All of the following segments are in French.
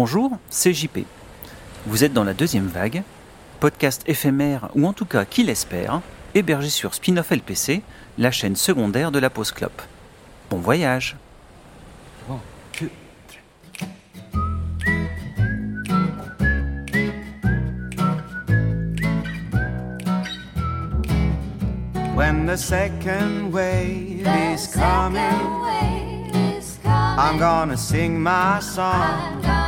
Bonjour, c'est JP. Vous êtes dans la deuxième vague, podcast éphémère ou en tout cas qui l'espère, hébergé sur Spinoff LPC, la chaîne secondaire de la pause clope. Bon voyage When the second wave is coming, I'm gonna sing my song.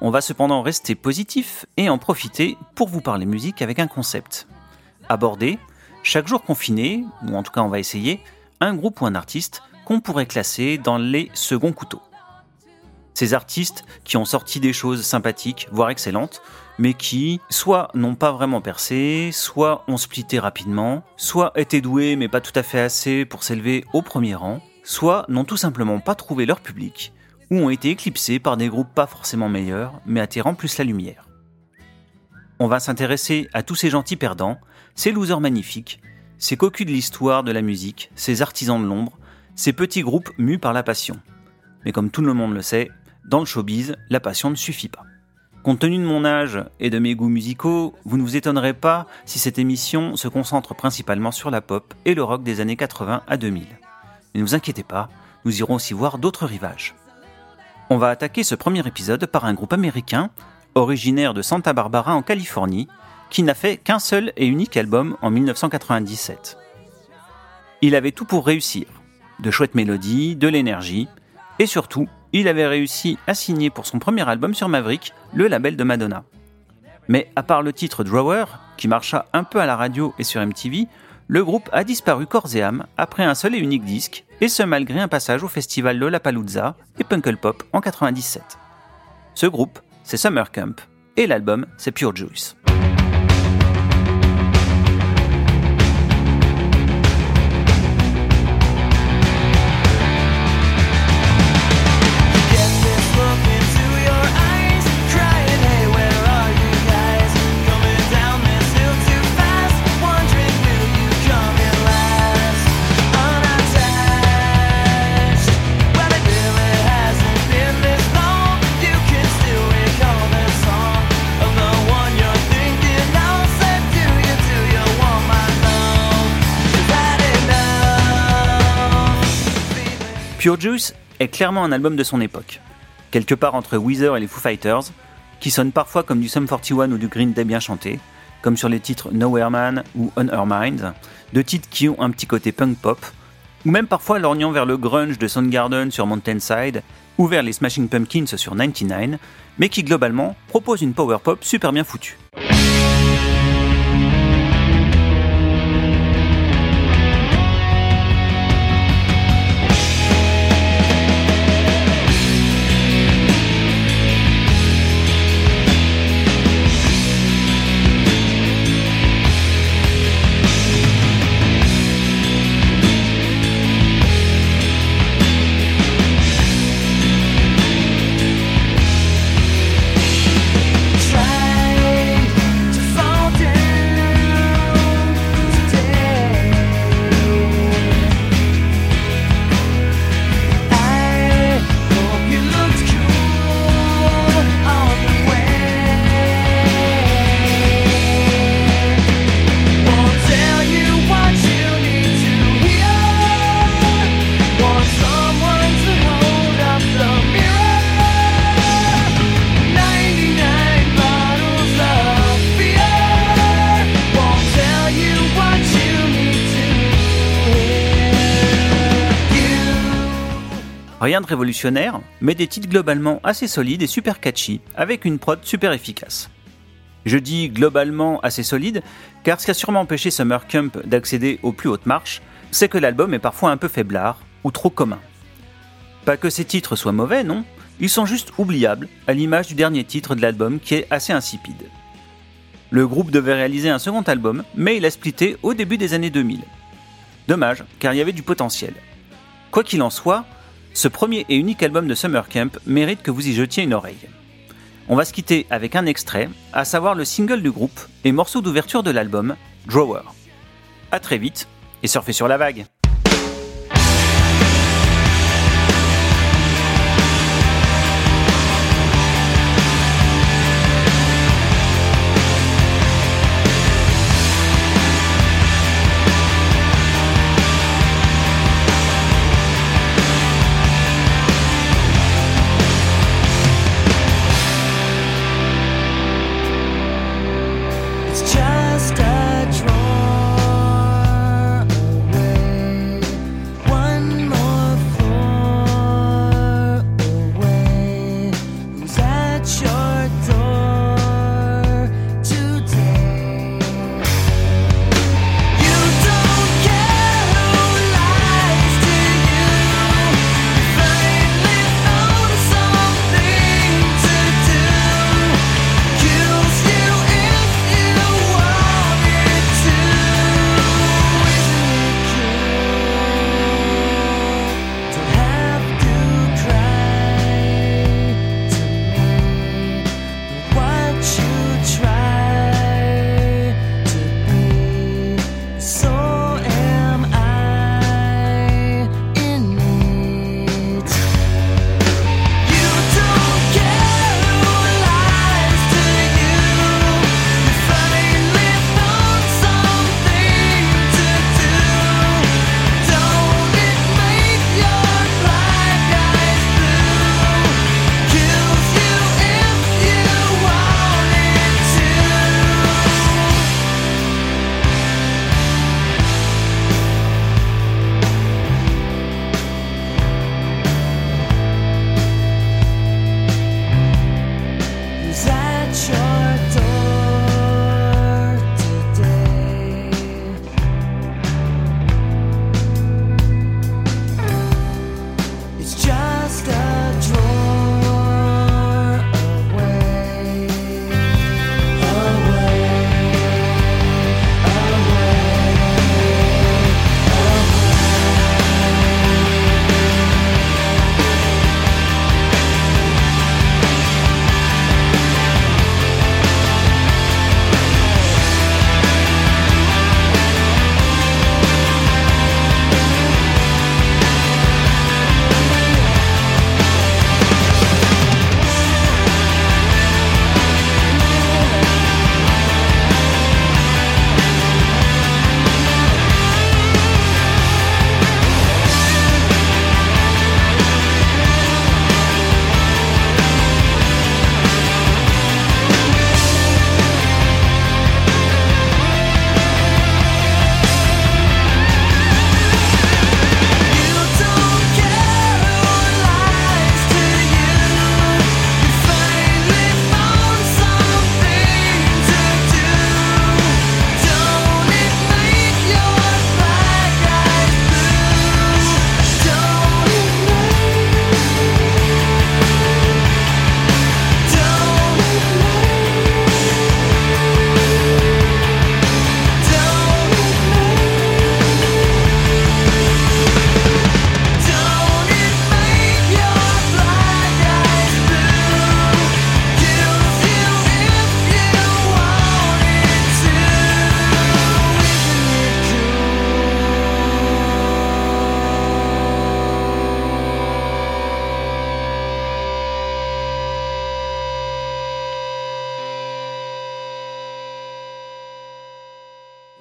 On va cependant rester positif et en profiter pour vous parler musique avec un concept. Aborder, chaque jour confiné, ou en tout cas on va essayer, un groupe ou un artiste qu'on pourrait classer dans les seconds couteaux. Ces artistes qui ont sorti des choses sympathiques, voire excellentes, mais qui soit n'ont pas vraiment percé, soit ont splitté rapidement, soit étaient doués mais pas tout à fait assez pour s'élever au premier rang, soit n'ont tout simplement pas trouvé leur public, ou ont été éclipsés par des groupes pas forcément meilleurs, mais attirant plus la lumière. On va s'intéresser à tous ces gentils perdants, ces losers magnifiques, ces cocus de l'histoire de la musique, ces artisans de l'ombre, ces petits groupes mus par la passion. Mais comme tout le monde le sait, dans le showbiz, la passion ne suffit pas. Compte tenu de mon âge et de mes goûts musicaux, vous ne vous étonnerez pas si cette émission se concentre principalement sur la pop et le rock des années 80 à 2000. Mais ne vous inquiétez pas, nous irons aussi voir d'autres rivages. On va attaquer ce premier épisode par un groupe américain, originaire de Santa Barbara en Californie, qui n'a fait qu'un seul et unique album en 1997. Il avait tout pour réussir, de chouettes mélodies, de l'énergie, et surtout, il avait réussi à signer pour son premier album sur Maverick, le label de Madonna. Mais à part le titre Drawer, qui marcha un peu à la radio et sur MTV, le groupe a disparu corps et âme après un seul et unique disque, et ce malgré un passage au festival Lollapalooza et Punkle Pop en 97. Ce groupe, c'est Summer Camp, et l'album, c'est Pure Juice. Pure Juice est clairement un album de son époque, quelque part entre Weezer et les Foo Fighters, qui sonne parfois comme du Sum 41 ou du Green Day bien chanté, comme sur les titres Nowhere Man ou On Her Mind, deux titres qui ont un petit côté punk pop, ou même parfois lorgnant vers le grunge de Soundgarden sur Mountainside, ou vers les Smashing Pumpkins sur 99, mais qui globalement proposent une power pop super bien foutue. Rien de révolutionnaire, mais des titres globalement assez solides et super catchy, avec une prod super efficace. Je dis globalement assez solide, car ce qui a sûrement empêché Summer Camp d'accéder aux plus hautes marches, c'est que l'album est parfois un peu faiblard, ou trop commun. Pas que ces titres soient mauvais, non, ils sont juste oubliables, à l'image du dernier titre de l'album qui est assez insipide. Le groupe devait réaliser un second album, mais il a splitté au début des années 2000. Dommage, car il y avait du potentiel. Quoi qu'il en soit, ce premier et unique album de Summer Camp mérite que vous y jetiez une oreille. On va se quitter avec un extrait, à savoir le single du groupe et morceau d'ouverture de l'album, Drawer. A très vite et surfez sur la vague